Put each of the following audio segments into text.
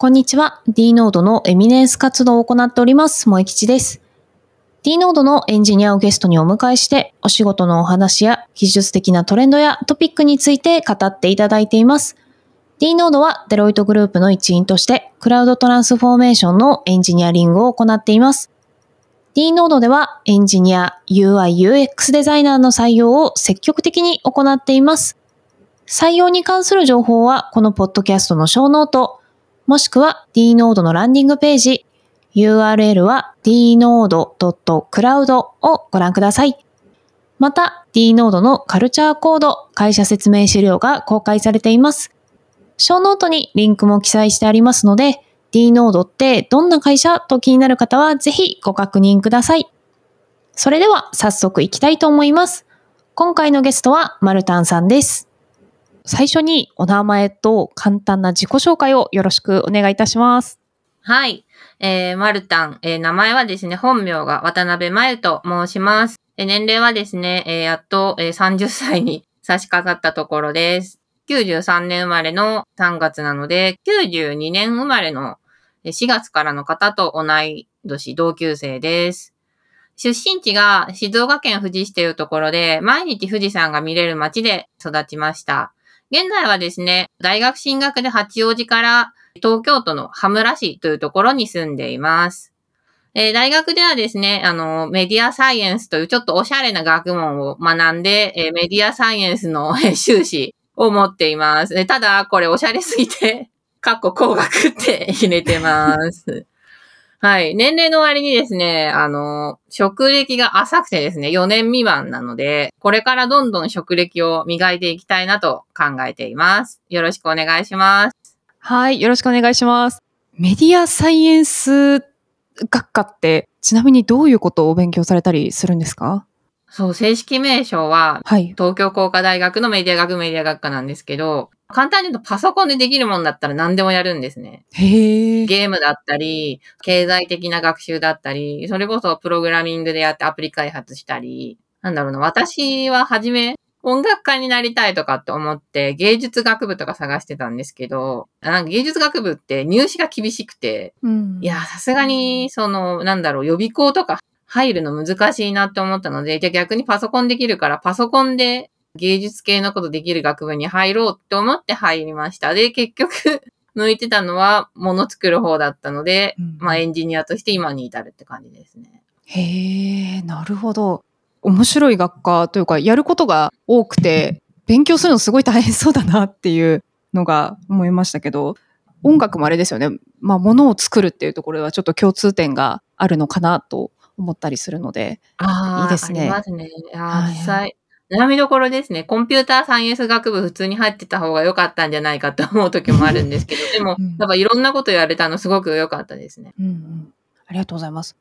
こんにちは。d ノードのエミネンス活動を行っております。萌吉です。d ノードのエンジニアをゲストにお迎えして、お仕事のお話や技術的なトレンドやトピックについて語っていただいています。d ノードはデロイトグループの一員として、クラウドトランスフォーメーションのエンジニアリングを行っています。 dnode ではエンジニア、UI、UX デザイナーの採用を積極的に行っています。採用に関する情報は、このポッドキャストの小ノート、もしくは d ノードのランディングページ、URL は dnode.cloud をご覧ください。また、d ノードのカルチャーコード、会社説明資料が公開されています。ショーノートにリンクも記載してありますので、d ノードってどんな会社と気になる方はぜひご確認ください。それでは早速行きたいと思います。今回のゲストはマルタンさんです。最初にお名前と簡単な自己紹介をよろしくお願いいたします。はい。えー、マルタン、えー、名前はですね、本名が渡辺真由と申します。えー、年齢はですね、えー、やっと、えー、30歳に差し掛かったところです。93年生まれの3月なので、92年生まれの4月からの方と同い年同級生です。出身地が静岡県富士市というところで、毎日富士山が見れる街で育ちました。現在はですね、大学進学で八王子から東京都の羽村市というところに住んでいます。えー、大学ではですね、あの、メディアサイエンスというちょっとおしゃれな学問を学んで、えー、メディアサイエンスの修士を持っています。ただ、これおしゃれすぎて、かっこ工学って入れてます。はい。年齢の割にですね、あの、職歴が浅くてですね、4年未満なので、これからどんどん職歴を磨いていきたいなと考えています。よろしくお願いします。はい。よろしくお願いします。メディアサイエンス学科って、ちなみにどういうことをお勉強されたりするんですか？そう、正式名称は、はい、東京工科大学のメディア学メディア学科なんですけど、簡単に言うとパソコンでできるもんだったら何でもやるんですね。へゲームだったり、経済的な学習だったり、それこそプログラミングでやってアプリ開発したり、なんだろうな、私は初め音楽家になりたいとかって思って芸術学部とか探してたんですけど、なんか芸術学部って入試が厳しくて、うん、いや、さすがに、その、なんだろう、予備校とか入るの難しいなって思ったので、じゃあ逆にパソコンできるからパソコンで芸術系のことできる学部に入ろうって思って入りました。で、結局 向いてたのは物作る方だったので、うん、まあエンジニアとして今に至るって感じですね。へえ、なるほど。面白い学科というか、やることが多くて、勉強するのすごい大変そうだなっていうのが思いましたけど、音楽もあれですよね。まあ、物を作るっていうところはちょっと共通点があるのかなと思ったりするので、いいですね。ありますね。あ実際、悩みどころですね。コンピューターサイエンス学部普通に入ってた方が良かったんじゃないかと思う時もあるんですけど、でも、うん、やっぱいろんなこと言われたのすごく良かったですね。うんうん、ありがとうございます。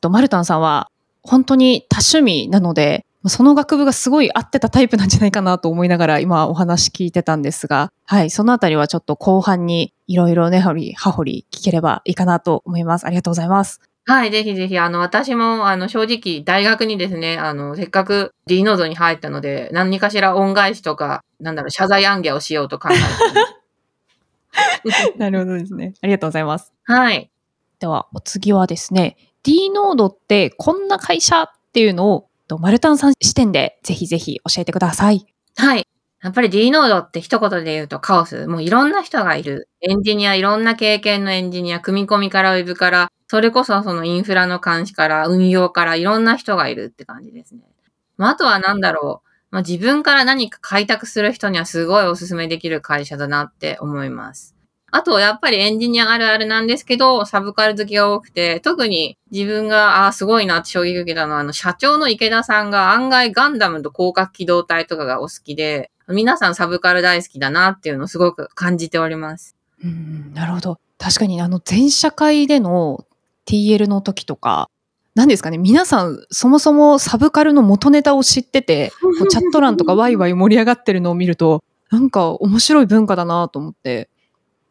と、マルタンさんは本当に多趣味なので、その学部がすごい合ってたタイプなんじゃないかなと思いながら今お話聞いてたんですが、はい、そのあたりはちょっと後半にいろいろね、はり、はほり聞ければいいかなと思います。ありがとうございます。はい、ぜひぜひ、あの、私も、あの、正直、大学にですね、あの、せっかく D ノードに入ったので、何かしら恩返しとか、なんだろう、謝罪案件をしようと考えて なるほどですね。ありがとうございます。はい。では、お次はですね、D ノードってこんな会社っていうのを、マルタンさん視点でぜひぜひ教えてください。はい。やっぱり D ノードって一言で言うとカオス。もういろんな人がいる。エンジニア、いろんな経験のエンジニア、組み込みからウェブから、それこそそのインフラの監視から、運用からいろんな人がいるって感じですね。まあ、あとはなんだろう。まあ、自分から何か開拓する人にはすごいおすすめできる会社だなって思います。あと、やっぱりエンジニアあるあるなんですけど、サブカル好きが多くて、特に自分が、ああ、すごいなって衝撃受けたのは、あの、社長の池田さんが案外ガンダムと広角機動隊とかがお好きで、皆さんサブカル大好きだなっていうのをすごく感じております。うん、なるほど。確かにあの全社会での TL の時とか、何ですかね、皆さんそもそもサブカルの元ネタを知ってて、チャット欄とか ワイワイ盛り上がってるのを見ると、なんか面白い文化だなと思って、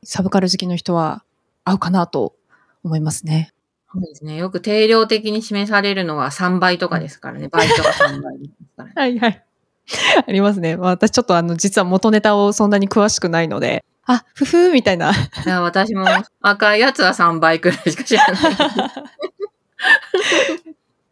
サブカル好きの人は合うかなと思いますね。そうですね。よく定量的に示されるのは3倍とかですからね。倍とか3倍ですからね。はいはい。ありますね。私ちょっとあの、実は元ネタをそんなに詳しくないので、あ、ふふーみたいな。いや私も赤いやつは3倍くらいしか知らない。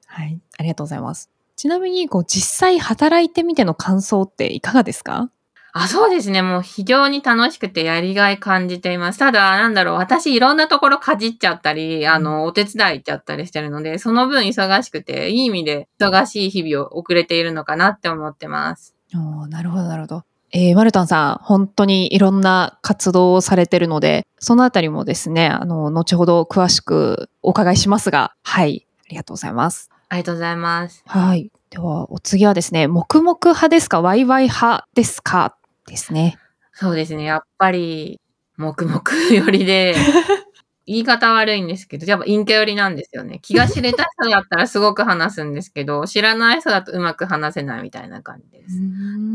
はい。ありがとうございます。ちなみに、こう、実際働いてみての感想っていかがですか？あ、そうですね。もう非常に楽しくてやりがい感じています。ただ、なんだろう。私いろんなところかじっちゃったり、あの、お手伝い行っちゃったりしてるので、その分忙しくて、いい意味で忙しい日々を送れているのかなって思ってます。おーなるほど、なるほど。えー、マルタンさん、本当にいろんな活動をされてるので、そのあたりもですね、あの、後ほど詳しくお伺いしますが、はい。ありがとうございます。ありがとうございます。はい。では、お次はですね、黙々派ですか、ワイワイ派ですか？ですね。そうですね。やっぱり、黙々寄りで、言い方悪いんですけど、やっぱ陰キャ寄りなんですよね。気が知れた人だったらすごく話すんですけど、知らない人だとうまく話せないみたいな感じです。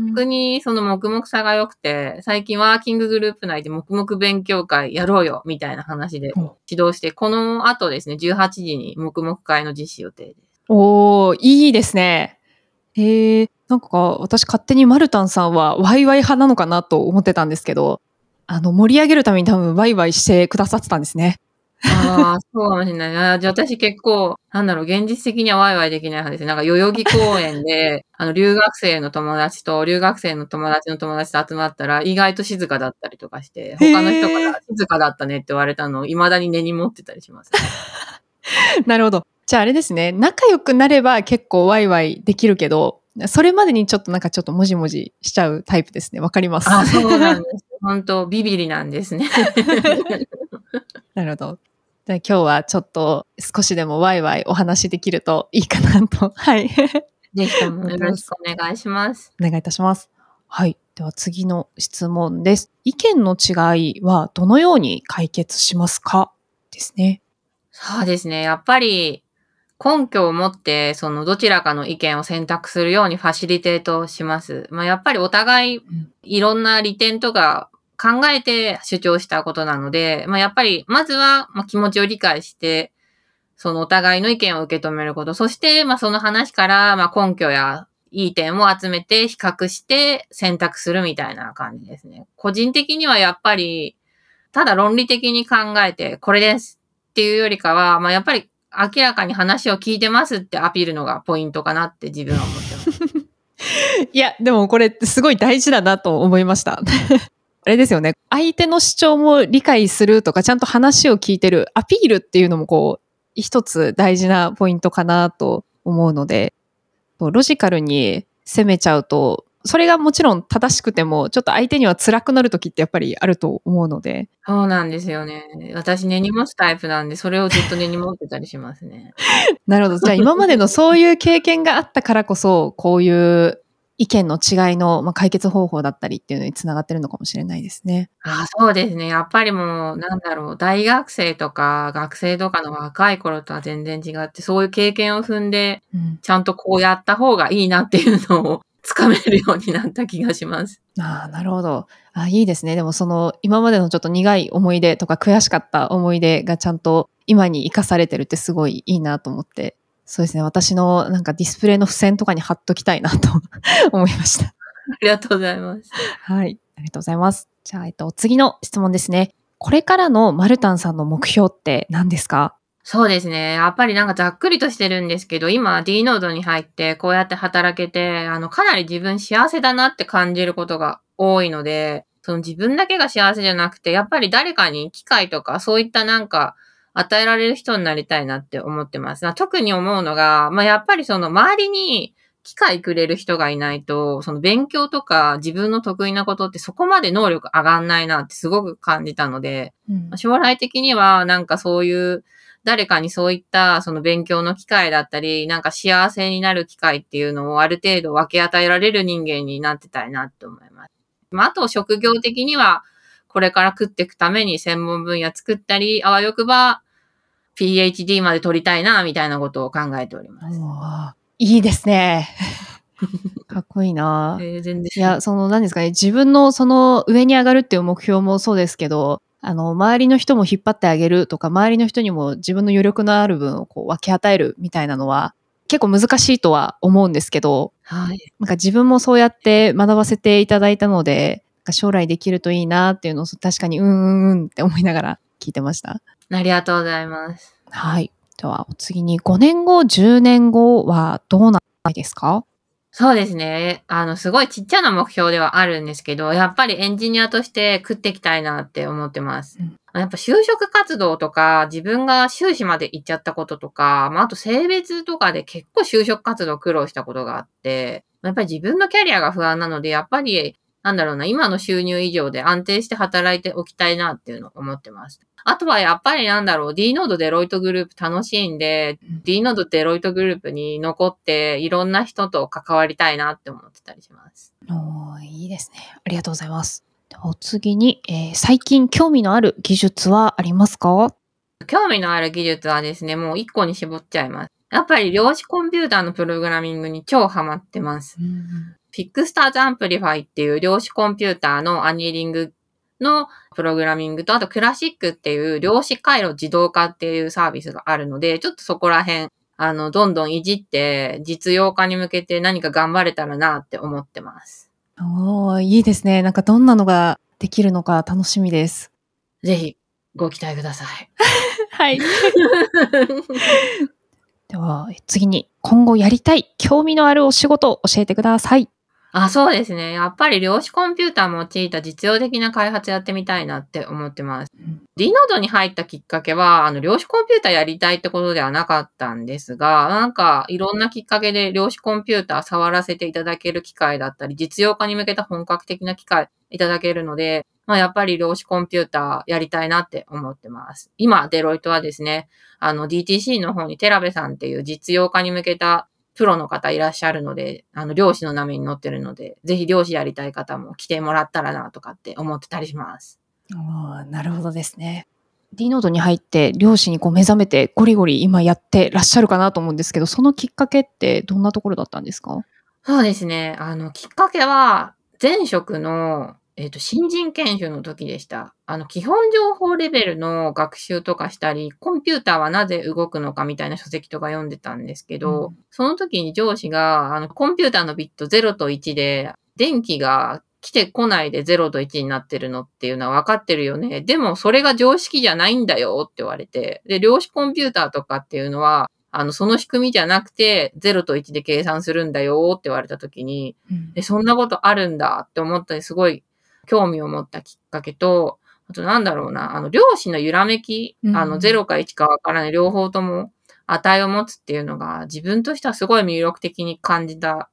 逆にその黙々さが良くて、最近ワーキンググループ内で黙々勉強会やろうよみたいな話でお指導して、この後ですね、18時に黙々会の実施予定です。おー、いいですね。へえ、なんか私勝手にマルタンさんはワイワイ派なのかなと思ってたんですけど、あの、盛り上げるために多分ワイワイしてくださってたんですね。ああ、そうかもしれない。じゃあ私結構、なんだろう、現実的にはワイワイできない派ですね。なんか代々木公園で、あの、留学生の友達と、留学生の友達の友達と集まったら、意外と静かだったりとかして、他の人から静かだったねって言われたのを未だに根に持ってたりします、ね。なるほど。じゃああれですね、仲良くなれば結構ワイワイできるけど、それまでにちょっとなんかちょっともじもじしちゃうタイプですね。わかります。あ、そうなんです。本当ビビリなんですね。なるほど。じゃあ今日はちょっと少しでもワイワイお話できるといいかなと。はい。ぜひともよろしくお願いします。お願いいたします。はい。では次の質問です。意見の違いはどのように解決しますか？ですね。そうですね。やっぱり、根拠を持って、そのどちらかの意見を選択するようにファシリテートします。まあ、やっぱりお互いんいろんな利点とか考えて主張したことなので、まあ、やっぱりまずはま気持ちを理解して、そのお互いの意見を受け止めること。そして、まあ、その話から、ま、根拠やいい点を集めて比較して選択するみたいな感じですね。個人的にはやっぱり、ただ論理的に考えて、これですっていうよりかは、まあ、やっぱり明らかに話を聞いてますってアピールのがポイントかなって自分は思ってます。いや、でもこれすごい大事だなと思いました。あれですよね。相手の主張も理解するとか、ちゃんと話を聞いてる、アピールっていうのもこう、一つ大事なポイントかなと思うので、ロジカルに攻めちゃうと、それがもちろん正しくても、ちょっと相手には辛くなる時ってやっぱりあると思うので、そうなんですよね。私根に持つタイプなんで、それをずっと根に持ってたりしますね。なるほど。じゃあ今までのそういう経験があったからこそ、こういう意見の違いのまあ解決方法だったりっていうのにつながってるのかもしれないですね。あそうですね。やっぱりもう、なんだろう、大学生とか学生とかの若い頃とは全然違って、そういう経験を踏んで、うん、ちゃんとこうやった方がいいなっていうのをつかめるようになった気がします。ああ、なるほど。あいいですね。でもその今までのちょっと苦い思い出とか悔しかった思い出がちゃんと今に生かされてるってすごいいいなと思って。そうですね。私のなんかディスプレイの付箋とかに貼っときたいなと 思いました。ありがとうございます。はい。ありがとうございます。じゃあ、えっと、次の質問ですね。これからのマルタンさんの目標って何ですか？そうですね。やっぱりなんかざっくりとしてるんですけど、今 D ノードに入ってこうやって働けて、あの、かなり自分幸せだなって感じることが多いので、その自分だけが幸せじゃなくて、やっぱり誰かに機会とかそういったなんか与えられる人になりたいなって思ってます。特に思うのが、まあ、やっぱりその周りに機会くれる人がいないと、その勉強とか自分の得意なことってそこまで能力上がんないなってすごく感じたので、うん将来的にはなんかそういう誰かにそういったその勉強の機会だったり、なんか幸せになる機会っていうのをある程度分け与えられる人間になってたいなって思います。まあ、あと職業的にはこれから食っていくために専門分野作ったり、あわよくば PhD まで取りたいなみたいなことを考えております。いいですね。かっこいいな。えー全然いや、その何ですかね、自分のその上に上がるっていう目標もそうですけど、あの、周りの人も引っ張ってあげるとか、周りの人にも自分の余力のある分をこう分け与えるみたいなのは、結構難しいとは思うんですけど、はい。なんか自分もそうやって学ばせていただいたので、が将来できるといいなっていうのを確かにうんうんうんって思いながら聞いてました。ありがとうございます。はい。では、次に5年後、10年後はどうなですか？そうですね。あの、すごいちっちゃな目標ではあるんですけど、やっぱりエンジニアとして食っていきたいなって思ってます。うんやっぱ就職活動とか、自分が修士まで行っちゃったこととか、まあ、あと性別とかで結構就職活動苦労したことがあって、やっぱり自分のキャリアが不安なので、やっぱり、なんだろうな、今の収入以上で安定して働いておきたいなっていうのを思ってます。あとはやっぱりなんだろう、D ノードデロイトグループ楽しいんで、うん D ノードデロイトグループに残って、いろんな人と関わりたいなって思ってたりします。おーいいですね。ありがとうございます。お次に、えー最近興味のある技術はありますか？興味のある技術はですね、もう一個に絞っちゃいます。やっぱり量子コンピューターのプログラミングに超ハマってます。 Fixstars Amplify っていう量子コンピューターのアニーリングのプログラミングと、あとクラシックっていう量子回路自動化っていうサービスがあるので、ちょっとそこら辺、あの、どんどんいじって実用化に向けて何か頑張れたらなって思ってます。おーいいですね。なんかどんなのができるのか楽しみです。ぜひご期待ください。はい。では、え次に、今後やりたい、興味のあるお仕事を教えてください。あ、そうですね。やっぱり量子コンピューターを用いた実用的な開発やってみたいなって思ってます。うん D ノードに入ったきっかけは、あの、量子コンピューターやりたいってことではなかったんですが、なんか、いろんなきっかけで量子コンピューター触らせていただける機会だったり、実用化に向けた本格的な機会いただけるので、まあ、やっぱり量子コンピューターやりたいなって思ってます。今、デロイトはですね、あの、DTC の方にテラベさんっていう実用化に向けたプロの方いらっしゃるので、あの、漁師の波に乗ってるので、ぜひ漁師やりたい方も来てもらったらなとかって思ってたりします。おーなるほどですね。D ノードに入って、漁師にこう目覚めて、ゴリゴリ今やってらっしゃるかなと思うんですけど、そのきっかけってどんなところだったんですか？そうですね。あの、きっかけは、前職の、えっ、と、新人研修の時でした。あの、基本情報レベルの学習とかしたり、コンピューターはなぜ動くのかみたいな書籍とか読んでたんですけど、うんその時に上司が、あの、コンピューターのビット0と1で、電気が来てこないで0と1になってるのっていうのは分かってるよね。でも、それが常識じゃないんだよって言われて。で、量子コンピューターとかっていうのは、あの、その仕組みじゃなくて、0と1で計算するんだよって言われた時に、え、そんなことあるんだって思ったり、すごい興味を持ったきっかけと、あとなんだろうな、あの、量子の揺らめき、うん。あの、0か1かわからない両方とも値を持つっていうのが、自分としてはすごい魅力的に感じた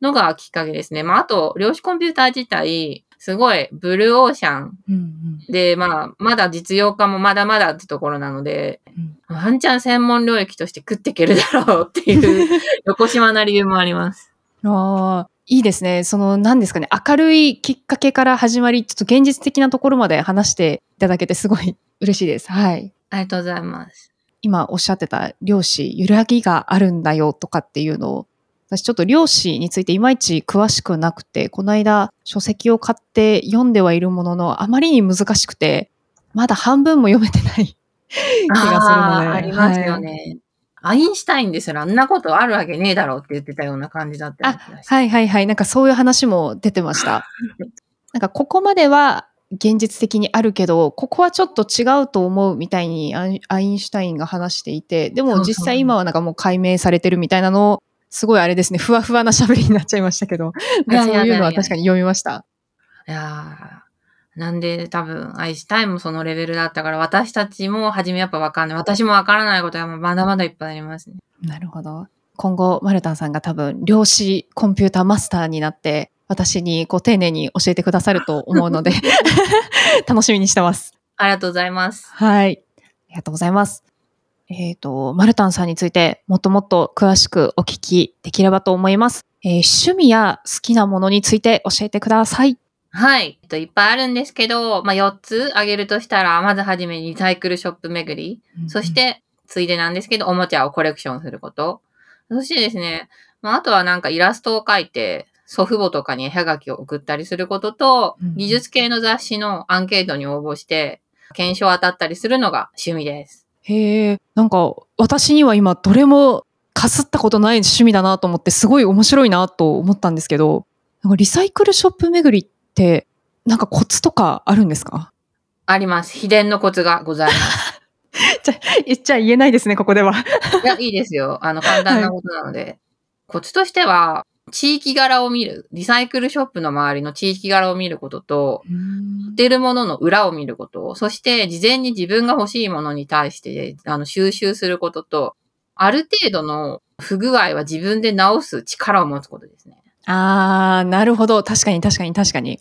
のがきっかけですね。まあ、あと、量子コンピューター自体、すごいブルーオーシャン。うんうん。で、まあ、まだ実用化もまだまだってところなので、うん。ワンチャン専門領域として食っていけるだろうっていう、横島な理由もあります。ああ、いいですね。その、何ですかね、明るいきっかけから始まり、ちょっと現実的なところまで話していただけてすごい嬉しいです。はい。ありがとうございます。今おっしゃってた量子、揺らぎがあるんだよとかっていうのを、私ちょっと量子についていまいち詳しくなくて、この間書籍を買って読んではいるものの、あまりに難しくて、まだ半分も読めてない 気がするので。ありますよはいね。アインシュタインですらあんなことあるわけねえだろうって言ってたような感じだったような気がしてはいはいはい。なんかそういう話も出てました。なんかここまでは現実的にあるけど、ここはちょっと違うと思うみたいにアインシュタインが話していて、でも実際今はなんかもう解明されてるみたいなのを、すごいあれですね、ふわふわな喋りになっちゃいましたけど、そういうのは確かに読みました。いやーなんで多分、アインシュタインもそのレベルだったから、私たちも初めやっぱわかんない。私もわからないことはまだまだいっぱいありますね。なるほど。今後、マルタンさんが多分、量子コンピューターマスターになって、私にこう丁寧に教えてくださると思うので、楽しみにしてます。ありがとうございます。はい。ありがとうございます。えっ、と、マルタンさんについてもっともっと詳しくお聞きできればと思います。えー趣味や好きなものについて教えてください。はい。えっと、いっぱいあるんですけど、まあ、4つ挙げるとしたら、まずはじめにリサイクルショップ巡り。そし、て、ついでなんですけど、おもちゃをコレクションすること。そしてですね、まあ、あとはなんかイラストを描いて、祖父母とかに絵はがきを送ったりすることとうん、技術系の雑誌のアンケートに応募して、検証当たったりするのが趣味です。へえ、なんか私には今どれもかすったことない趣味だなと思ってすごい面白いなと思ったんですけど、なんかリサイクルショップ巡りってなんかコツとかあるんですか？あります。秘伝のコツがございます。言っちゃ言えないですね、ここでは。いや、いいですよ。あの、簡単なことなので。コツとしては、地域柄を見る。リサイクルショップの周りの地域柄を見ることと、売ってるものの裏を見ること、そして事前に自分が欲しいものに対して、あの、収集することと、ある程度の不具合は自分で直す力を持つことですね。ああ、なるほど。確かに確かに確かに。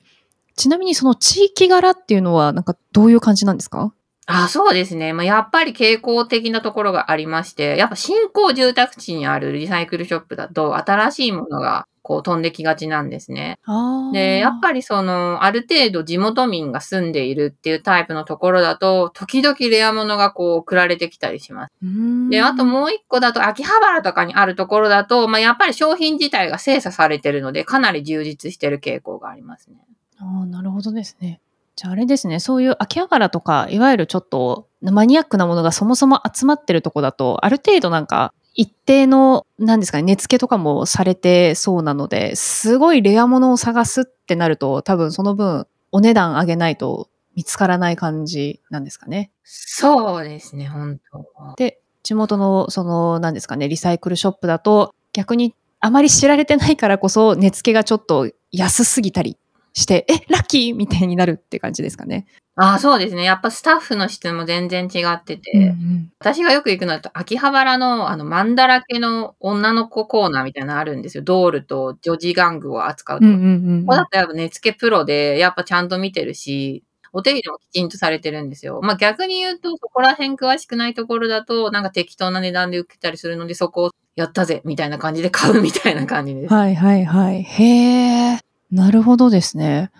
ちなみにその地域柄っていうのは、なんかどういう感じなんですか？あ、そうですね。まあ、やっぱり傾向的なところがありまして、やっぱ新興住宅地にあるリサイクルショップだと、新しいものがこう飛んできがちなんですね。あで、やっぱりその、ある程度地元民が住んでいるっていうタイプのところだと、時々レア物がこう送られてきたりします。りで、あともう一個だと、秋葉原とかにあるところだと、まあ、やっぱり商品自体が精査されてるので、かなり充実してる傾向がありますね。ああ、なるほどですね。じゃああれですね、そういう秋葉原とか、いわゆるちょっとマニアックなものがそもそも集まってるとこだと、ある程度なんか一定の、なんですかね、値付けとかもされてそうなので、すごいレア物を探すってなると、多分その分お値段上げないと見つからない感じなんですかね。そうですね、本当で、地元のその、なんですかね、リサイクルショップだと、逆にあまり知られてないからこそ、値付けがちょっと安すぎたりして、え、ラッキーみたいになるって感じですかね。ああ、そうですね。やっぱスタッフの質も全然違ってて、私がよく行くのだと、秋葉原の、あの、マンだらけの女の子コーナーみたいなのあるんですよ。ドールと女児玩具を扱うとこ。うんうんうんここだとやっぱ値付けプロで、やっぱちゃんと見てるし、お手入れもきちんとされてるんですよ。まあ逆に言うと、そこら辺詳しくないところだと、なんか適当な値段で受けたりするので、そこをやったぜみたいな感じで買うみたいな感じです。はいはいはい。へえ、なるほどですね。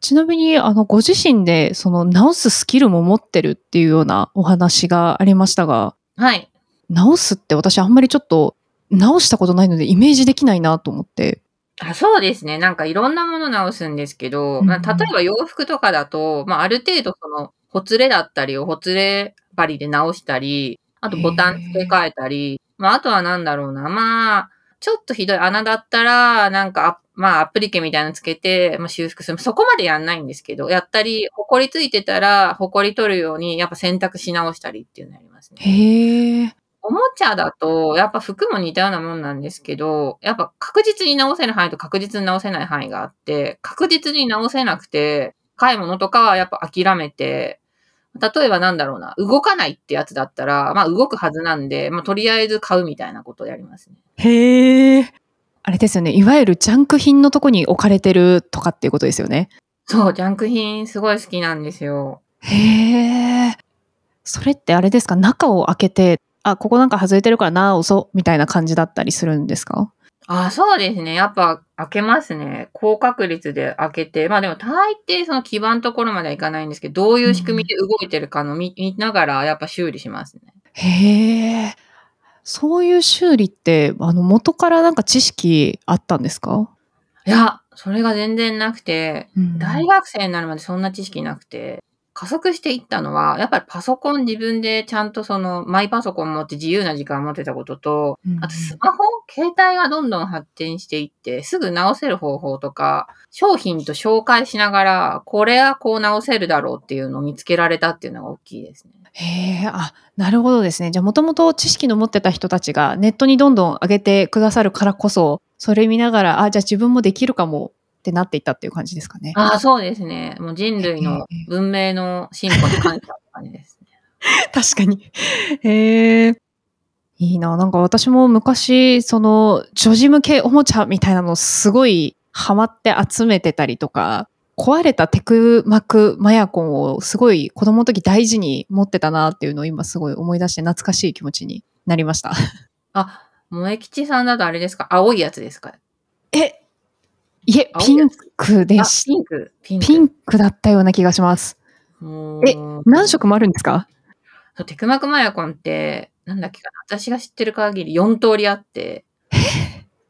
ちなみに、あの、ご自身で、その、直すスキルも持ってるっていうようなお話がありましたが、はい。直すって私あんまりちょっと、直したことないのでイメージできないなと思って。あそうですね。なんかいろんなもの直すんですけど、うんまあ例えば洋服とかだと、まあある程度その、ほつれだったりをほつれ針で直したり、あとボタン付け替えたり、まああとはなんだろうな。まあ、ちょっとひどい穴だったら、なんかあ、まあアプリケみたいなのつけて、まあ修復する。そこまでやんないんですけど、やったり、ほこりついてたら、ほこり取るように、やっぱ洗濯し直したりっていうのやりますね。へえ。おもちゃだと、やっぱ服も似たようなもんなんですけど、やっぱ確実に直せる範囲と確実に直せない範囲があって、確実に直せなくて、買い物とかはやっぱ諦めて、例えばなんだろうな、動かないってやつだったら、まあ動くはずなんで、まあとりあえず買うみたいなことをやりますね。へえ。あれですよね。いわゆるジャンク品のとこに置かれてるとかっていうことですよね。そう、ジャンク品すごい好きなんですよ。へえ。それってあれですか？中を開けて、あ、ここなんか外れてるから直そうみたいな感じだったりするんですか？あ、そうですね。やっぱ開けますね。高確率で開けて。まあでも大抵その基盤のところまではいかないんですけど、どういう仕組みで動いてるかの見見ながらやっぱ修理しますね。へえ。そういう修理って、あの、元からなんか知識あったんですか、いや、それが全然なくて、うん。大学生になるまでそんな知識なくて、加速していったのは、やっぱりパソコン自分でちゃんとそのマイパソコン持って自由な時間を持ってたことと、うんあとスマホ携帯がどんどん発展していって、すぐ直せる方法とか、商品と紹介しながら、これはこう直せるだろうっていうのを見つけられたっていうのが大きいですね。へえ、あ、なるほどですね。じゃあ、もともと知識の持ってた人たちがネットにどんどん上げてくださるからこそ、それ見ながら、あ、じゃあ自分もできるかもってなっていったっていう感じですかね。ああ、そうですね。もう人類の文明の進歩に感謝って感じですね。確かに。へえ。いいな。なんか私も昔、その、女児向けおもちゃみたいなのすごいハマって集めてたりとか、壊れたテクマクマヤコンをすごい子供の時大事に持ってたなっていうのを今すごい思い出して懐かしい気持ちになりました。あ、萌吉さんだとあれですか？青いやつですか？え、いえ、ピンクであ、しピンク。ピンク。だったような気がします。ええ何色もあるんですか？テクマクマヤコンって、なんだっけかな。私が知ってる限り4通りあって、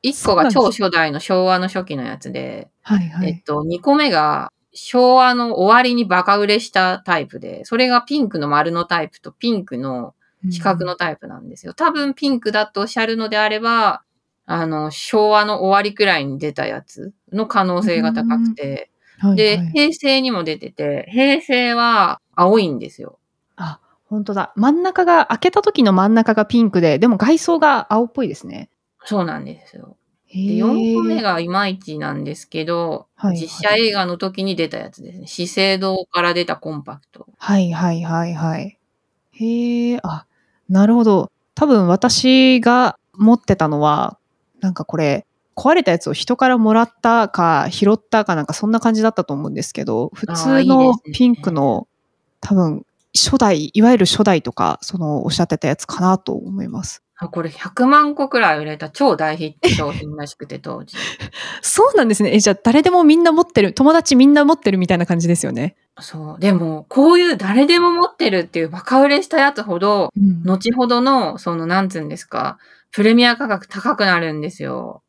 1個が超初代の昭和の初期のやつで、はいはい。えっと、2個目が昭和の終わりにバカ売れしたタイプで、それがピンクの丸のタイプとピンクの四角のタイプなんですよ。多分ピンクだとおっしゃるのであれば、あの、昭和の終わりくらいに出たやつの可能性が高くて、はいで、はい平成にも出てて、平成は青いんですよ。あ、本当だ。真ん中が、開けた時の真ん中がピンクで、でも外装が青っぽいですね。そうなんですよ。へで、ー4個目がいまいちなんですけど、はい実写映画の時に出たやつですね。資生堂から出たコンパクト。はいはいはいはい。へえ、あ、なるほど。多分私が持ってたのは、なんかこれ、壊れたやつを人からもらったか拾ったかなんかそんな感じだったと思うんですけど、普通のピンクの多分初代、いわゆる初代とか、そのおっしゃってたやつかなと思います。あこれ100万個くらい売れた超大ヒット商品らしくて 当時。そうなんですね。え、じゃあ誰でもみんな持ってる、友達みんな持ってるみたいな感じですよね。そう。でも、こういう誰でも持ってるっていうバカ売れしたやつほど、うん後ほどの、その、なんつうんですか、プレミア価格高くなるんですよ。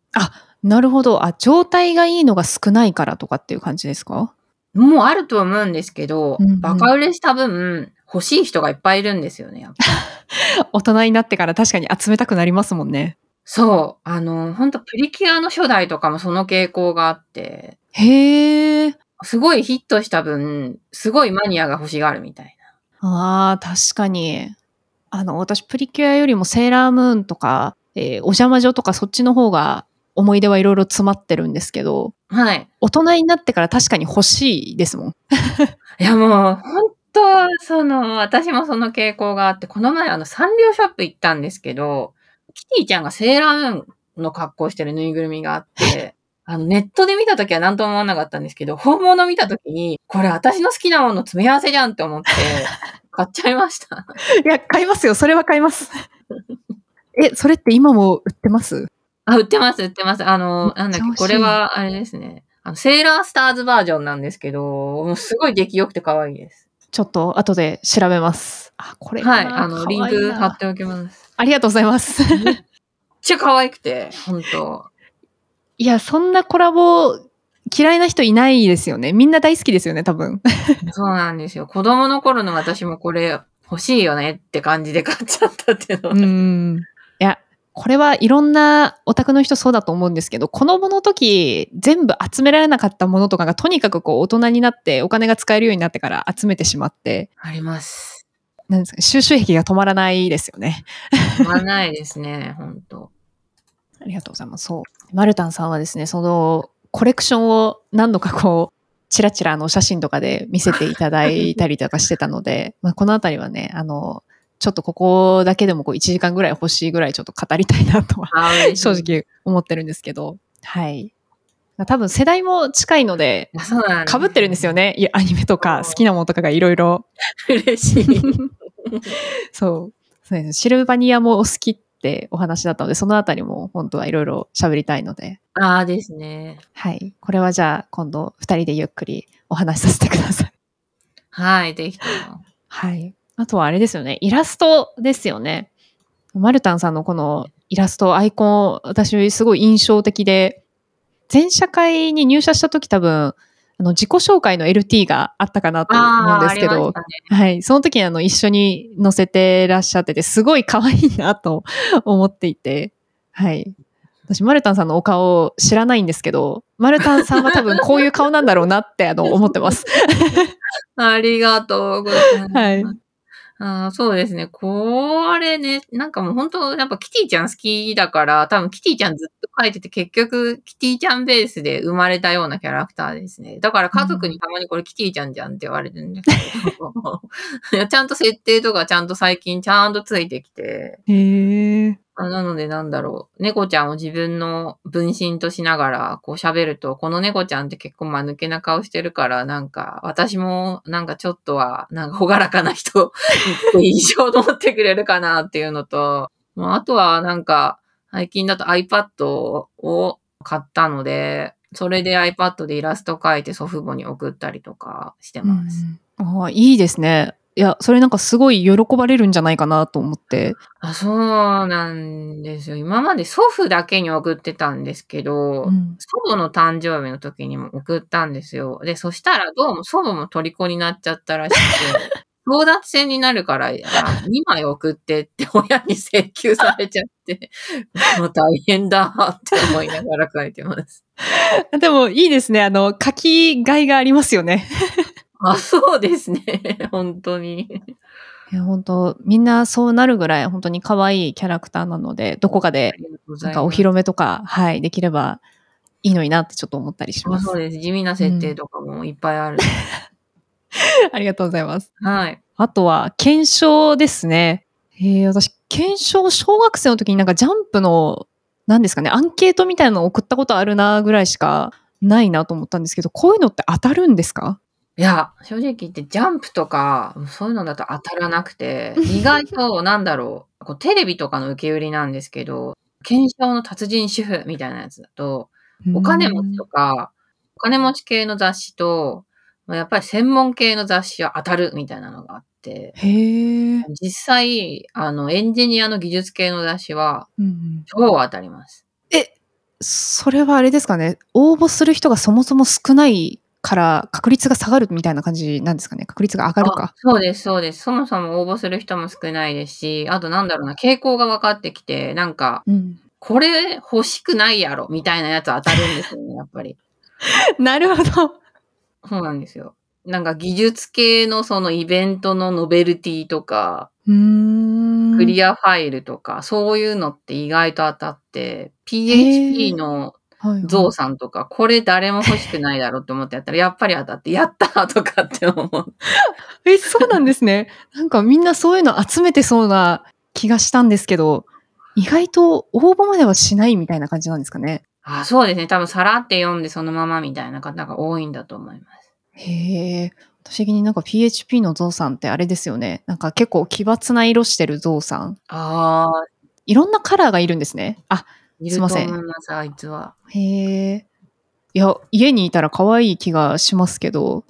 なるほど。あ、状態がいいのが少ないからとかっていう感じですか？もうあると思うんですけど、うんうんバカ売れした分、欲しい人がいっぱいいるんですよね、やっぱ 大人になってから確かに集めたくなりますもんね。そう。あの、本当プリキュアの初代とかもその傾向があって、へえ。すごいヒットした分、すごいマニアが欲しがるみたいああ、確かに。あの、私、プリキュアよりもセーラームーンとか、えーお邪魔女とかそっちの方が思い出はいろいろ詰まってるんですけど、な。はい。大人になってから確かに欲しいですもん。いやもう、本当その、私もその傾向があって、この前あの、サンリオショップ行ったんですけど、キティちゃんがセーラームーンの格好してるぬいぐるみがあって、あの、ネットで見た時は何とも思わなかったんですけど、本物見た時に、これ私の好きなものの詰め合わせじゃんって思って、買っちゃいました。いや、買いますよ。それは買います。え、それって今も売ってます？あ、売ってます、売ってます。あの、なんだっけ、これは、あれですね。あの、セーラースターズバージョンなんですけど、すごい出来良くて可愛いです。ちょっと後で調べます。あ、これはい。あの、いいなク貼っておきます。ありがとうございます。めっちゃ可愛くて、本当いや、そんなコラボ嫌いな人いないですよね。みんな大好きですよね、多分。そうなんですよ。子供の頃の私もこれ欲しいよねって感じで買っちゃったっていうのは。うん。いや、これはいろんなオタクの人そうだと思うんですけど、子供の時全部集められなかったものとかがとにかくこう大人になってお金が使えるようになってから集めてしまって、あります。なんですか、収集癖が止まらないですよね。止まらないですね、本当ありがとうございます。そう。マルタンさんはですね、そのコレクションを何度かこう、チラチラの写真とかで見せていただいたりとかしてたので、まあ、このあたりはね、あの、ちょっとここだけでもこう1時間ぐらい欲しいぐらいちょっと語りたいなとは正。直思ってるんですけど、はい。多分世代も近いので、いやそうなん被ってるんですよね。アニメとか好きなものとかがいろいろ。嬉しい。そう。そうですシルバニアもお好きってお話だったので、そのあたりも本当はいろいろ喋りたいので、ああですね。はい。これはじゃあ今度二人でゆっくりお話しさせてください。はい、ぜひとも。はい。あとはあれですよね。イラストですよね。マルタンさんのこのイラスト、アイコン、私すごい印象的で、前社会に入社した時多分、あの自己紹介の LT があったかなと思うんですけどね。はい。その時にあの一緒に載せてらっしゃってて、すごい可愛いなと 思っていて、はい。私、マルタンさんのお顔知らないんですけど、マルタンさんは多分こういう顔なんだろうなってあの思ってます。ありがとうございます。はいああそうですね。これね、なんかもう本当やっぱキティちゃん好きだから、多分キティちゃんずっと書いてて結局キティちゃんベースで生まれたようなキャラクターですね。だから家族にたまにこれキティちゃんじゃんって言われるんですけど、いやちゃんと設定とかちゃんと最近ちゃんとついてきて、へえ。あなのでなんだろう。猫ちゃんを自分の分身としながらこう喋ると、この猫ちゃんって結構間抜けな顔してるから、なんか私もなんかちょっとはなんかほがらかな人 印象を持ってくれるかなっていうのと、まああとはなんか最近だと iPad を買ったので、それで iPad でイラスト描いて祖父母に送ったりとかしてます。ああ、いいですね。いや、それなんかすごい喜ばれるんじゃないかなと思って。あそうなんですよ。今まで祖父だけに送ってたんですけど、うん祖母の誕生日の時にも送ったんですよ。で、そしたらどうも祖母も虜になっちゃったらしくて、争奪戦になるから、2枚送ってって親に請求されちゃって、もう大変だって思いながら書いてます。でもいいですね。あの、書きがいがありますよね。あ、そうですね。本当に。いや本当みんなそうなるぐらい本当に可愛いキャラクターなので、どこかあでないんかお。披露目とか、はい、できればいいのになってちょっと思ったりしますそう。です。地味な設定とかもいっぱいある。ありがとうございます。はい。あとは、検証ですね。えー、私、検証、小学生の時になんかジャンプの、何ですかね、アンケートみたいなのを送ったことあるなぐらいしかないなと思ったんですけど、こういうのって当たるんですか？いや、正直言ってジャンプとか、そういうのだと当たらなくて、意外と、なんだろう、こうテレビとかの受け売りなんですけど、検証の達人主婦みたいなやつだと、お金持ちとか、お金持ち系の雑誌と、まあやっぱり専門系の雑誌は当たるみたいなのがあって、実際、あの、エンジニアの技術系の雑誌は超当たります。それはあれですかね、応募する人がそもそも少ないから確率が下がるみたいな感じなんですかね？確率が上がるあか。そうです、そうです。そもそも応募する人も少ないですし、あとなんだろうな、傾向が分かってきて、なんか、うん。これ欲しくないやろ、みたいなやつ当たるんですよね、やっぱり。なるほど。そうなんですよ。なんか技術系のそのイベントのノベルティとか、うーん。クリアファイルとか、そういうのって意外と当たって、PHP のはゾウさんとか、これ誰も欲しくないだろうって思ってやったら、やっぱり当たって、やったーとかって思う。え、そうなんですね。なんかみんなそういうの集めてそうな気がしたんですけど、意外と応募まではしないみたいな感じなんですかね。あ、そうですね。多分さらって読んでそのままみたいな方が多いんだと思います。へえ。私的になんか PHP のゾウさんってあれですよね。なんか結構奇抜な色してるゾウさん。ああ、いろんなカラーがいるんですね。あ、いるとすいません思います、あいつは。へえ。いや、家にいたら可愛い気がしますけど、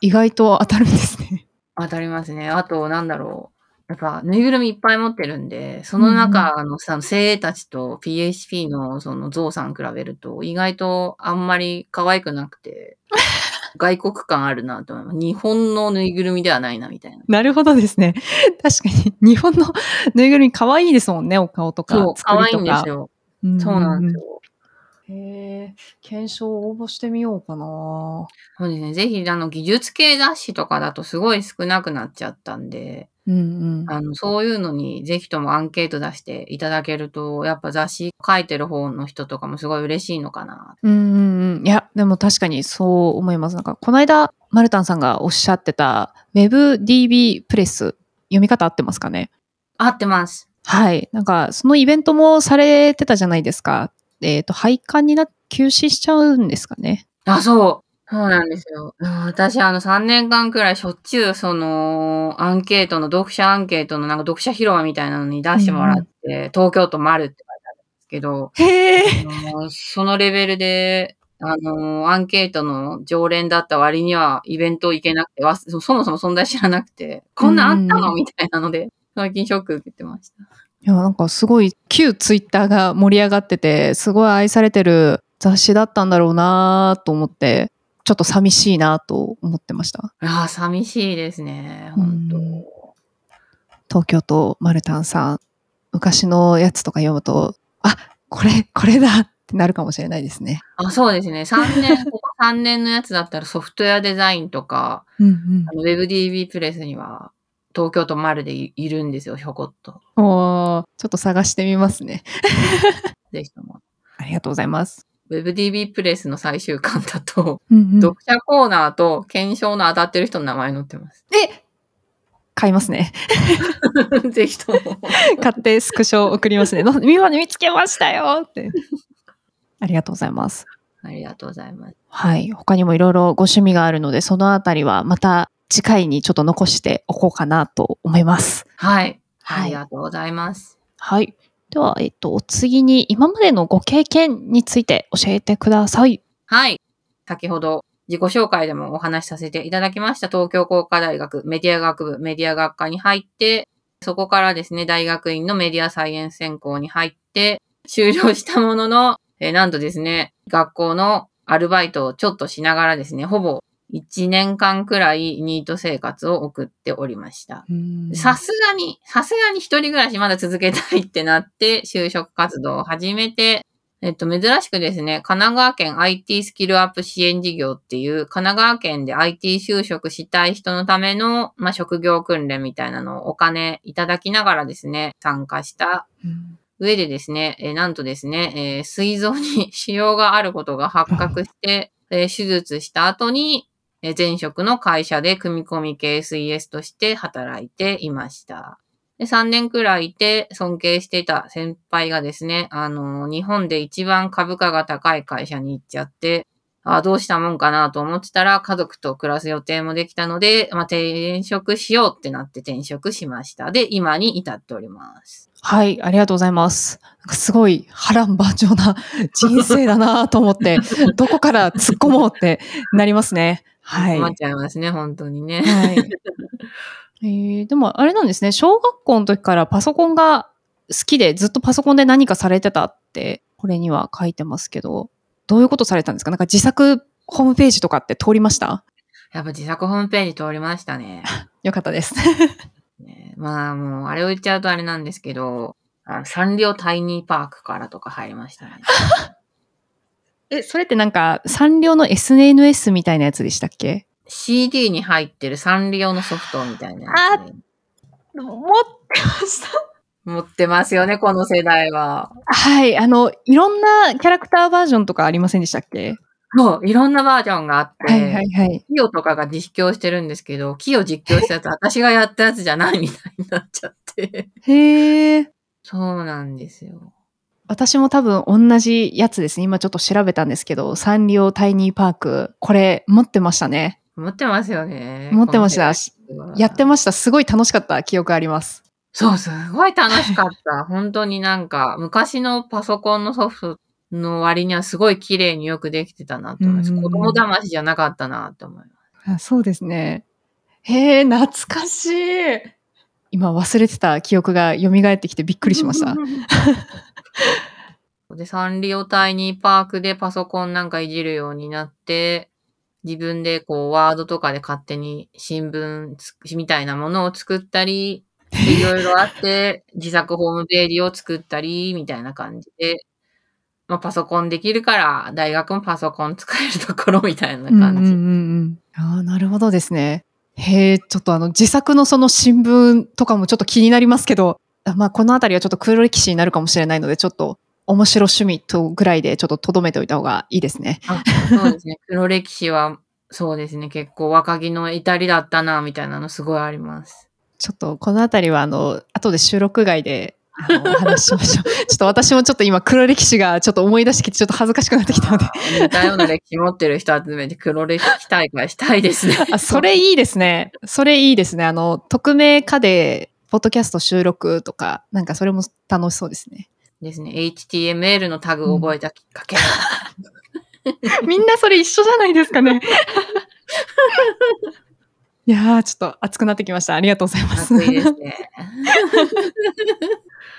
意外と当たるんですね。当たりますね。あと、なんだろう。やっぱ、ぬいぐるみいっぱい持ってるんで、その中のさ、精鋭たちと PHP のそのゾウさん比べると、意外とあんまり可愛くなくて、外国感あるなと思います。日本のぬいぐるみではないな、みたいな。なるほどですね。確かに、日本のぬいぐるみ可愛いですもんね、お顔とか。そう、可愛いんですよ。そうなんですよ。へえ、検証応募してみようかな。そうですね。ぜひ、あの、技術系雑誌とかだとすごい少なくなっちゃったんで、うんうん。あの、そういうのにぜひともアンケート出していただけると、やっぱ雑誌書いてる方の人とかもすごい嬉しいのかな。うんうんうん。いや、でも確かにそう思います。なんか、この間、マルタンさんがおっしゃってた WebDB プレス、読み方合ってますかね？合ってます。はい。なんか、そのイベントもされてたじゃないですか。えっ、と、廃刊にな、休止しちゃうんですかね。あ、そう。そうなんですよ。うん私、あの、3年間くらいしょっちゅう、その、アンケートの、読者アンケートの、なんか読者広場みたいなのに出してもらって、東京都丸って書いてあるんですけど、へえ。そのレベルで、あの、アンケートの常連だった割には、イベント行けなくて、わそそもそも存在知らなくて、こんなんあったの？みたいなので、最近ショック受けてました。いや、なんかすごい、旧ツイッターが盛り上がってて、すごい愛されてる雑誌だったんだろうなと思って、ちょっと寂しいなと思ってました。ああ、寂しいですね。本当うん東京都マルタンさん、昔のやつとか読むと、あ、これ、これだってなるかもしれないですね。あ、そうですね。3年、ここ3年のやつだったらソフトウェアデザインとか、うんあの WebDB プレスには、東京都丸でいいるんですよ、ひょこっと。うん。おーちょっと探してみますね。ぜひとも。ありがとうございます。WebDB プレスの最終巻だと、うんうん読者コーナーと検証の当たってる人の名前載ってます。え買いますね。ぜひとも。買ってスクショ送りますね。の見ま見つけましたよって。ありがとうございます。ありがとうございます。はい。他にもいろいろご趣味があるので、そのあたりはまた次回にちょっと残しておこうかなと思います。はい。はいありがとうございます。はい。では、えっと、お次に今までのご経験について教えてください。はい。先ほど自己紹介でもお話しさせていただきました東京工科大学メディア学部メディア学科に入って、そこからですね、大学院のメディアサイエンス専攻に入って、修了したものの、えーなんとですね、学校のアルバイトをちょっとしながらですね、ほぼ1年間くらいニート生活を送っておりました。うんさすがに、さすがに一人暮らしまだ続けたいってなって、就職活動を始めて、えっと、珍しくですね、神奈川県 IT スキルアップ支援事業っていう、神奈川県で IT 就職したい人のための、まあ、職業訓練みたいなのをお金いただきながらですね、参加したうん上でですね、えーなんとですね、えー膵臓に 腫瘍があることが発覚して、えー手術した後に、えー前職の会社で組み込み系 SES として働いていました。で3年くらいいて尊敬していた先輩がですね、あのー日本で一番株価が高い会社に行っちゃって、あどうしたもんかなと思ってたら家族と暮らす予定もできたので、まあ、転職しようってなって転職しました。で、今に至っております。はい、ありがとうございます。すごい波乱万丈な人生だなと思って、どこから突っ込もうってなりますね。はい。困っちゃいますね、本当にね。はい。えーでもあれなんですね、小学校の時からパソコンが好きでずっとパソコンで何かされてたって、これには書いてますけど、どういうことされたんですか？なんか自作ホームページとかって通りました？やっぱ自作ホームページ通りましたね。よかったです。ねまあもう、あれを言っちゃうとあれなんですけど、サンリオタイニーパークからとか入りましたね。え、それってなんか、サンリオの SNS みたいなやつでしたっけ？CD に入ってるサンリオのソフトみたいなやつね、持ってました。持ってますよね、この世代は。はい、あの、いろんなキャラクターバージョンとかありませんでしたっけ？そう、いろんなバージョンがあって、はいはいはい。キヨとかが実況してるんですけど、キヨ実況したやつ、私がやったやつじゃないみたいになっちゃって。へえ。そうなんですよ。私も多分同じやつですね。今ちょっと調べたんですけど、サンリオタイニーパーク、これ持ってましたね。持ってますよね。持ってました。やってました。すごい楽しかった記憶あります。そう、すごい楽しかった。本当になんか、昔のパソコンのソフトの割にはすごい綺麗によくできてたなと思います。うん子供騙しじゃなかったなと思います。あそうですね。へえ、懐かしい。今忘れてた記憶が蘇ってきてびっくりしました。で、サンリオタイニーパークでパソコンなんかいじるようになって、自分でこう、ワードとかで勝手に新聞つみたいなものを作ったり、でいろいろあって、自作ホームページを作ったり、みたいな感じで、まあ、パソコンできるから、大学もパソコン使えるところみたいな感じ。うんうんうんうん。ああ、なるほどですね。へえ、ちょっとあの、自作のその新聞とかもちょっと気になりますけど、あまあ、このあたりはちょっと黒歴史になるかもしれないので、ちょっと面白趣味とぐらいでちょっと留めておいた方がいいですね。あそうですね。黒歴史は、そうですね。結構若気の至りだったな、みたいなのすごいあります。ちょっとこのあたりはあの、後で収録外で、あの、お話ししましょう。ちょっと私もちょっと今黒歴史がちょっと思い出してきてちょっと恥ずかしくなってきたので。似たような歴史持ってる人集めて黒歴史大会したいですね。あ、それいいですね。それいいですね。あの、匿名化で、ポッドキャスト収録とか、なんかそれも楽しそうですね。ですね。HTML のタグを覚えたきっかけ。みんなそれ一緒じゃないですかね。いやー、ちょっと熱くなってきました。ありがとうございます。熱いですね。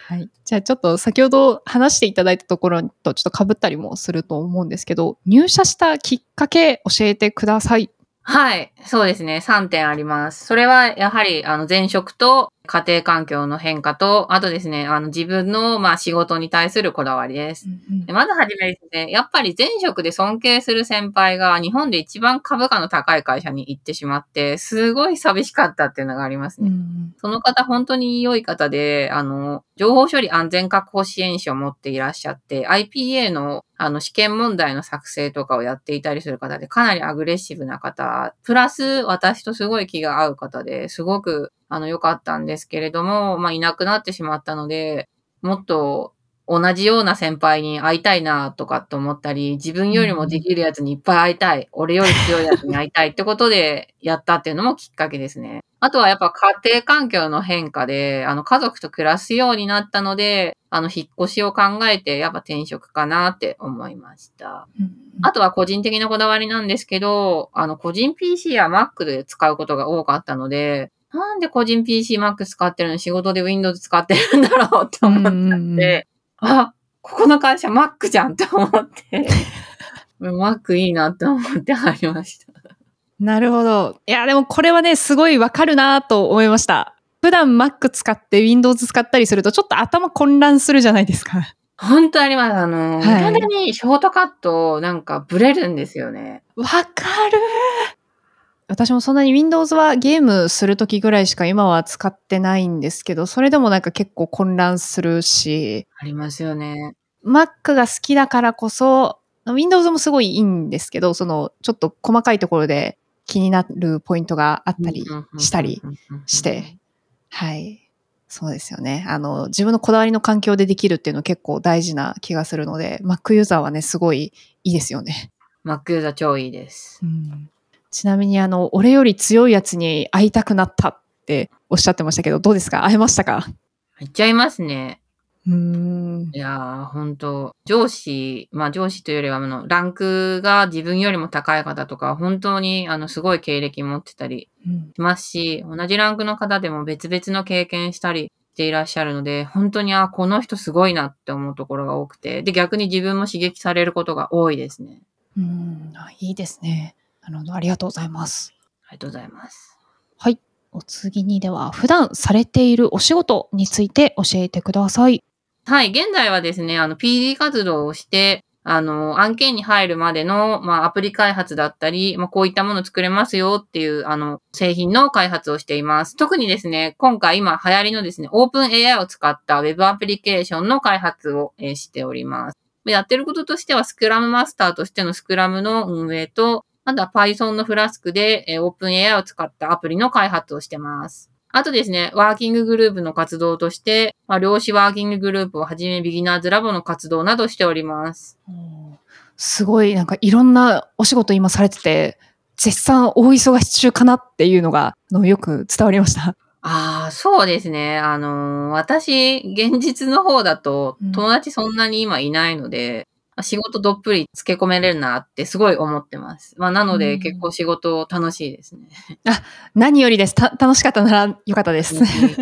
はい。じゃあちょっと先ほど話していただいたところとちょっと被ったりもすると思うんですけど、入社したきっかけ教えてください。はい。そうですね。3点あります。それは、やはり、あの、前職と家庭環境の変化と、あとですね、あの、自分の、まあ、仕事に対するこだわりです。でまずはじめですね、やっぱり前職で尊敬する先輩が日本で一番株価の高い会社に行ってしまって、すごい寂しかったっていうのがありますね。うんその方本当に良い方で、あの、情報処理安全確保支援士を持っていらっしゃって、IPA のあの試験問題の作成とかをやっていたりする方で、かなりアグレッシブな方、プラス私とすごい気が合う方ですごくあの良かったんですけれども、まあいなくなってしまったので、もっと同じような先輩に会いたいなとかって思ったり、自分よりもできるやつにいっぱい会いたい、俺より強いやつに会いたいってことで やったっていうのもきっかけですね。あとはやっぱ家庭環境の変化で、あの家族と暮らすようになったので、あの引っ越しを考えてやっぱ転職かなって思いました。あとは個人的なこだわりなんですけど、あの個人 PC や Mac で使うことが多かったので、なんで個人 PC、Mac 使ってるの？に仕事で Windows 使ってるんだろうって思っちゃって、あ、ここの会社 Mac じゃんって思って、Mac いいなって思って入りました。なるほど。いや、でもこれはね、すごいわかるなと思いました。普段 Mac 使って Windows 使ったりするとちょっと頭混乱するじゃないですか。本当あります。あの、はい無駄にショートカットなんかブレるんですよね。わかる私もそんなに Windows はゲームするときぐらいしか今は使ってないんですけど、それでもなんか結構混乱するし、ありますよね。Mac が好きだからこそ、Windows もすごいいいんですけど、そのちょっと細かいところで気になるポイントがあったりしたりして、はい。そうですよね。あの、自分のこだわりの環境でできるっていうの結構大事な気がするので、Mac ユーザーはね、すごいいいですよね。Mac ユーザー超いいです。ちなみに、あの、俺より強いやつに会いたくなったっておっしゃってましたけど、どうですか？会えましたか？めっちゃいますね。うーん。いやー、本当上司、まあ上司というよりは、あの、ランクが自分よりも高い方とか、本当に、あの、すごい経歴持ってたりうんしますし、同じランクの方でも別々の経験したりしていらっしゃるので、本当に、あ、この人すごいなって思うところが多くて、で、逆に自分も刺激されることが多いですね。うんあいいですね。なるほど。ありがとうございます。ありがとうございます。はい。お次にでは、普段されているお仕事について教えてください。はい、現在はですね、あの、PD 活動をして、あの、案件に入るまでの、まあ、アプリ開発だったり、まあ、こういったもの作れますよっていう、あの、製品の開発をしています。特にですね、今回今流行りのですね、オープン AI を使った Web アプリケーションの開発を、えーしております。やってることとしては、スクラムマスターとしてのスクラムの運営と、あとは Python のフラスクで、えー、オープン AI を使ったアプリの開発をしてます。あとですね、ワーキンググループの活動として、まあ、量子ワーキンググループをはじめビギナーズラボの活動などしております。すごい、なんかいろんなお仕事今されてて、絶賛大忙し中かなっていうのが、あのよく伝わりました。ああ、そうですね。あのー私、現実の方だとうん、友達そんなに今いないので、仕事どっぷりつけ込めれるなってすごい思ってます。まあ、なので、うん結構仕事楽しいですね。何よりです。た楽しかったならよかったです。楽しい。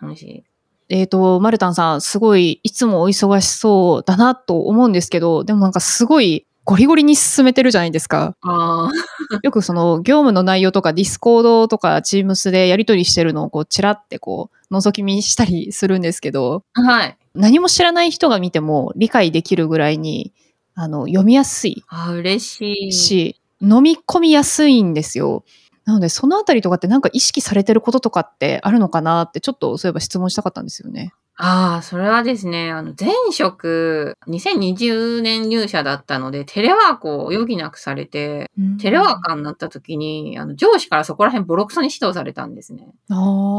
楽しい。えっと、マルタンさん、すごい、いつもお忙しそうだなと思うんですけど、でもなんかすごい、ゴリゴリに進めてるじゃないですか。よくその業務の内容とかディスコードとかチームスでやり取りしてるのをこうチラってこう覗き見したりするんですけど、はい。何も知らない人が見ても理解できるぐらいにあの読みやすいあー嬉しい。し、飲み込みやすいんですよ。なのでそのあたりとかってなんか意識されてることとかってあるのかなってちょっとそういえば質問したかったんですよね。ああ、それはですね、あの、前職、2020年入社だったので、テレワークを余儀なくされて、テレワーカーになった時に、あの、上司からそこら辺ボロクソに指導されたんですね。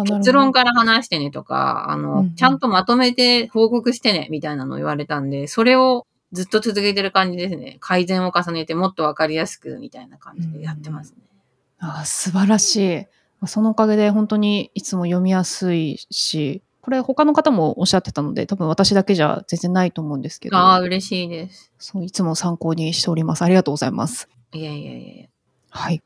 結論から話してねとか、あの、うんうんちゃんとまとめて報告してね、みたいなのを言われたんで、それをずっと続けてる感じですね。改善を重ねてもっとわかりやすく、みたいな感じでやってますね。あー素晴らしい。そのおかげで本当にいつも読みやすいし、これ他の方もおっしゃってたので、多分私だけじゃ全然ないと思うんですけど、ああ、嬉しいです。そういつも参考にしております。ありがとうございます。いやいやいやはい。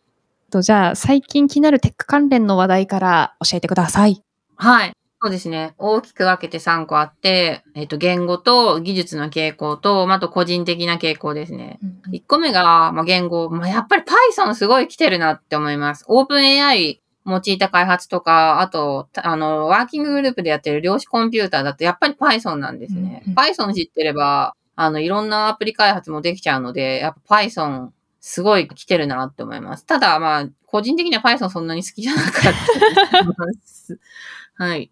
とじゃあ、最近気になるテック関連の話題から教えてください。はい。そうですね。大きく分けて3個あって、えっ、と、言語と技術の傾向と、まああと個人的な傾向ですね。1個目が、まあ、言語。まあ、やっぱり Python すごい来てるなって思います。OpenAI 用いた開発とか、あと、たあの、ワーキンググループでやってる量子コンピューターだと、やっぱり Python なんですね。うんうん Python 知ってれば、あの、いろんなアプリ開発もできちゃうので、やっぱ Python すごい来てるなって思います。ただ、まあ、個人的には Python そんなに好きじゃなかった。はい。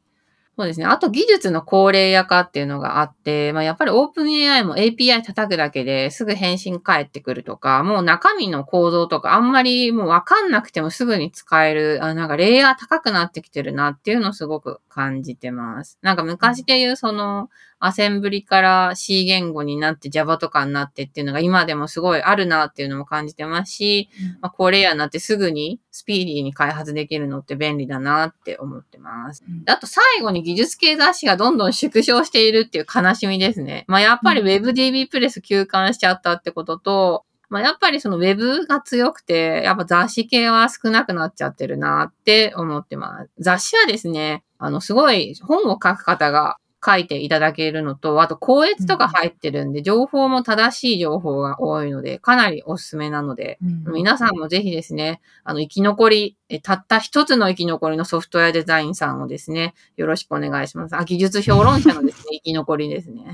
そうですね。あと技術の高齢化っていうのがあって、まあやっぱり OpenAI も API 叩くだけですぐ返信返ってくるとか、もう中身の構造とかあんまりもうわかんなくてもすぐに使える、あなんかレイヤー高くなってきてるなっていうのをすごく感じてます。なんか昔で言うそのアセンブリから C 言語になって Java とかになってっていうのが今でもすごいあるなっていうのも感じてますし、まあ、高レイヤーになってすぐにスピーディーに開発できるのって便利だなって思ってます。あと最後に技術系雑誌がどんどん縮小しているっていう悲しみですね。まあやっぱり WebDB プレス休館しちゃったってことと、まあやっぱりその Web が強くて、やっぱ雑誌系は少なくなっちゃってるなって思ってます。雑誌はですね、あのすごい本を書く方が書いていただけるのと、あと、校閲とか入ってるんで、情報も正しい情報が多いので、かなりおすすめなので、うん皆さんもぜひですね、あの、生き残り、えたった一つの生き残りのソフトウェアデザインさんをですね、よろしくお願いします。あ、技術評論者のですね、生き残りですね。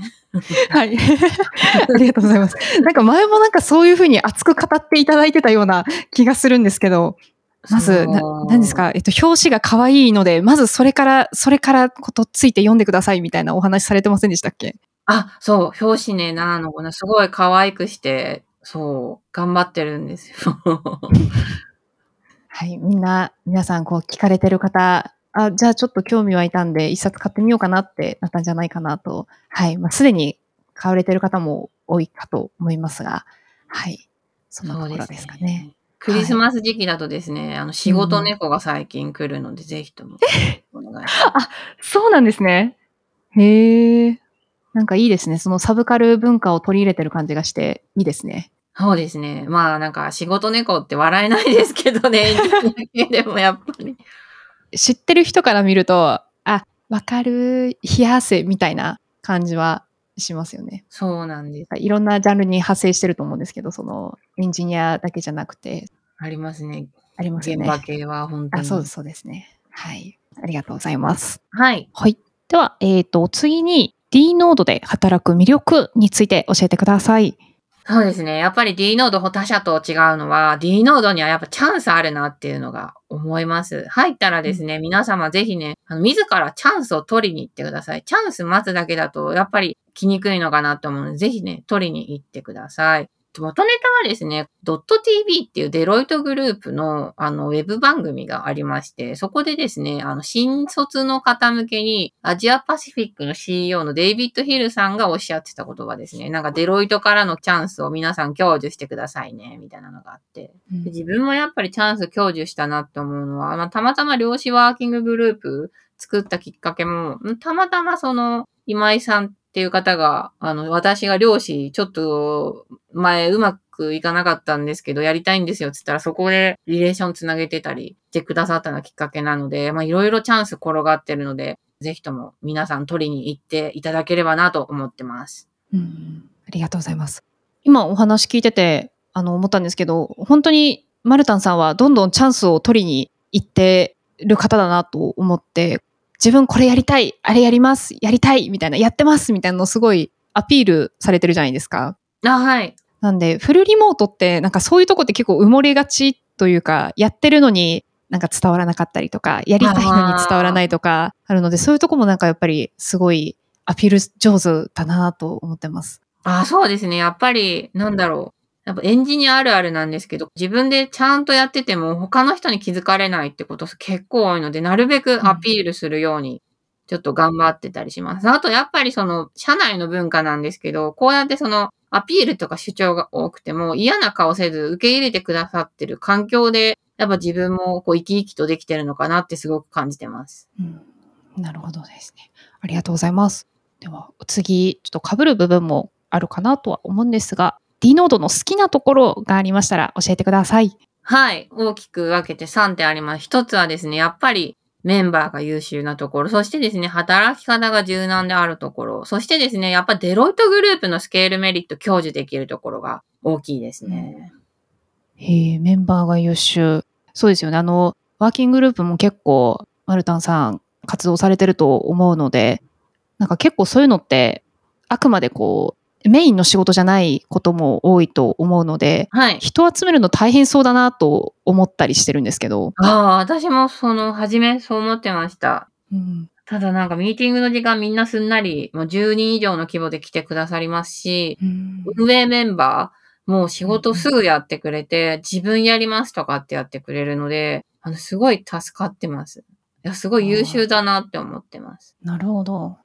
はい。ありがとうございます。なんか前もなんかそういうふうに熱く語っていただいてたような気がするんですけど、まず、何ですか、えっと、表紙が可愛いので、まずそれから、それからことついて読んでくださいみたいなお話されてませんでしたっけ？あ、そう、表紙ね、なのかな、すごい可愛くして、そう、頑張ってるんですよ。はい。みんな、皆さんこう聞かれてる方、あ、じゃあちょっと興味湧いたんで、一冊買ってみようかなってなったんじゃないかなと。はい。まあ、すでに買われてる方も多いかと思いますが、はい。そんなところですかね。。クリスマス時期だとですね、あの、仕事猫が最近来るので、ぜひともお願いします。そうなんですね。へえ。なんかいいですね。そのサブカル文化を取り入れてる感じがして、いいですね。そうですね。まあ、なんか、仕事猫って笑えないですけどね、でもやっぱり。知ってる人から見ると、あ、わかる、冷や汗みたいな感じはしますよね。そうなんです。いろんなジャンルに派生してると思うんですけど、そのエンジニアだけじゃなくて、ありますね。ありますよね。現場系は本当に。あ、そうです、そうですね。はい。ありがとうございます。はい。はい。では、えっ、と、次に D ノードで働く魅力について教えてください。そうですね。やっぱり D ノード他社と違うのは、D ノードにはやっぱチャンスあるなっていうのが思います。入ったらですね、皆様ぜひね、あの自らチャンスを取りに行ってください。チャンス待つだけだと、やっぱり来にくいのかなと思うので、ぜひね、取りに行ってください。元ネタはですね、ドット TV っていうデロイトグループのあのウェブ番組がありまして、そこでですね、あの新卒の方向けにアジアパシフィックの CEO のデイビッド・ヒルさんがおっしゃってた言葉ですね。なんかデロイトからのチャンスを皆さん享受してくださいね、みたいなのがあって。で自分もやっぱりチャンス享受したなって思うのは、まあ、たまたま量子ワーキンググループ作ったきっかけも、んたまたまその今井さんっていう方が、あの、私が漁師ちょっと前うまくいかなかったんですけど、やりたいんですよって言ったらそこでリレーションつなげてたりしてくださったのがきっかけなので、まあいろいろチャンス転がってるので、ぜひとも皆さん取りに行っていただければなと思ってます。うんありがとうございます。今お話聞いてて、あの、思ったんですけど、本当にマルタンさんはどんどんチャンスを取りに行ってる方だなと思って、自分これやりたい、あれやります、やりたい、みたいな、やってます、みたいなのをすごいアピールされてるじゃないですか。あ、はい。なんで、フルリモートって、なんかそういうとこって結構埋もれがちというか、やってるのになんか伝わらなかったりとか、やりたいのに伝わらないとかあるので、そういうとこもなんかやっぱりすごいアピール上手だなと思ってます。あ、そうですね。やっぱり、なんだろう。やっぱエンジニアあるあるなんですけど、自分でちゃんとやってても他の人に気づかれないってこと結構多いので、なるべくアピールするように、ちょっと頑張ってたりします。あと、やっぱりその、社内の文化なんですけど、こうやってその、アピールとか主張が多くても嫌な顔せず受け入れてくださってる環境で、やっぱ自分もこう生き生きとできてるのかなってすごく感じてます。うん、なるほどですね。ありがとうございます。では、次、ちょっと被る部分もあるかなとは思うんですが、D ノードの好きなところがありましたら教えてください。はい。大きく分けて3点あります。一つはですね、やっぱりメンバーが優秀なところ、そしてですね、働き方が柔軟であるところ、そしてですね、やっぱデロイトグループのスケールメリット享受できるところが大きいですね。へえ、メンバーが優秀。そうですよね。あの、ワーキンググループも結構、マルタンさん活動されてると思うので、なんか結構そういうのって、あくまでこう、メインの仕事じゃないことも多いと思うので、はい。人集めるの大変そうだなと思ったりしてるんですけど。ああ、私もその、初めそう思ってました。うん、ただなんかミーティングの時間みんなすんなり、もう10人以上の規模で来てくださりますし、うん運営メンバー、もう仕事すぐやってくれて、自分やりますとかってやってくれるので、あの、すごい助かってます。いや、すごい優秀だなって思ってます。なるほど。なん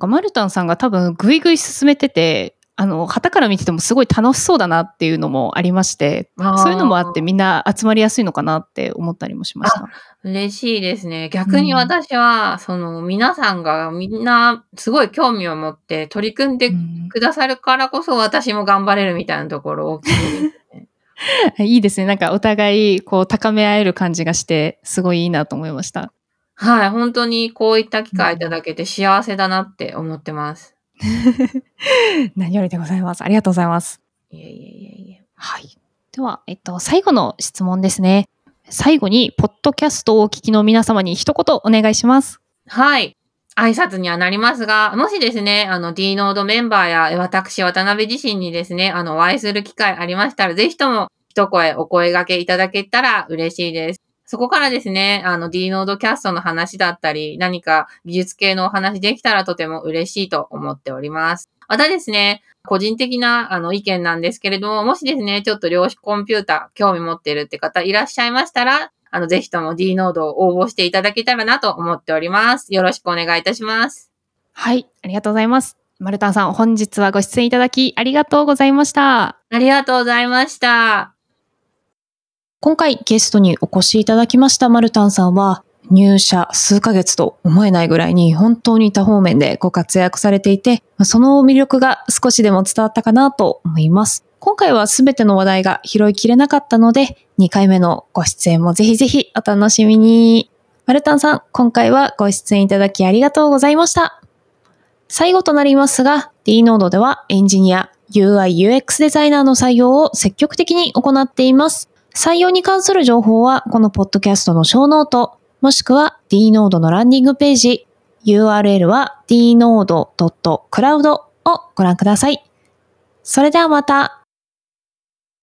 かマルタンさんが多分ぐいぐい進めてて、あの、旗から見ててもすごい楽しそうだなっていうのもありまして、そういうのもあってみんな集まりやすいのかなって思ったりもしました。嬉しいですね。逆に私は、その、皆さんがみんなすごい興味を持って取り組んでうんくださるからこそ私も頑張れるみたいなところ大きいですね。いいですね。なんかお互いこう高め合える感じがして、すごいいいなと思いました。はい、本当にこういった機会いただけて幸せだなって思ってます。何よりでございます。ありがとうございます。いえいえいえいえ。はい。では、えっと、最後の質問ですね。最後に、ポッドキャストをお聞きの皆様に一言お願いします。はい。挨拶にはなりますが、もしですね、あの D ノードメンバーやえ私、渡辺自身にですね、あの、お会いする機会ありましたら、ぜひとも一声お声掛けいただけたら嬉しいです。そこからですね、あの D ノードキャストの話だったり、何か技術系のお話できたらとても嬉しいと思っております。またですね、個人的なあの意見なんですけれども、もしですね、ちょっと量子コンピューター興味持っているって方いらっしゃいましたら、あの、ぜひとも D ノードを応募していただけたらなと思っております。よろしくお願いいたします。はい。ありがとうございます。マルタンさん、本日はご出演いただきありがとうございました。ありがとうございました。今回ゲストにお越しいただきましたマルタンさんは、入社数ヶ月と思えないぐらいに本当に多方面でご活躍されていて、その魅力が少しでも伝わったかなと思います。今回は全ての話題が拾いきれなかったので、2回目のご出演もぜひぜひお楽しみに。マルタンさん、今回はご出演いただきありがとうございました。最後となりますが、D ノードではエンジニア、UI、UX デザイナーの採用を積極的に行っています。採用に関する情報は、このポッドキャストのショーノート、もしくは D ノードのランディングページ、URL は dnode.cloud をご覧ください。それではまた。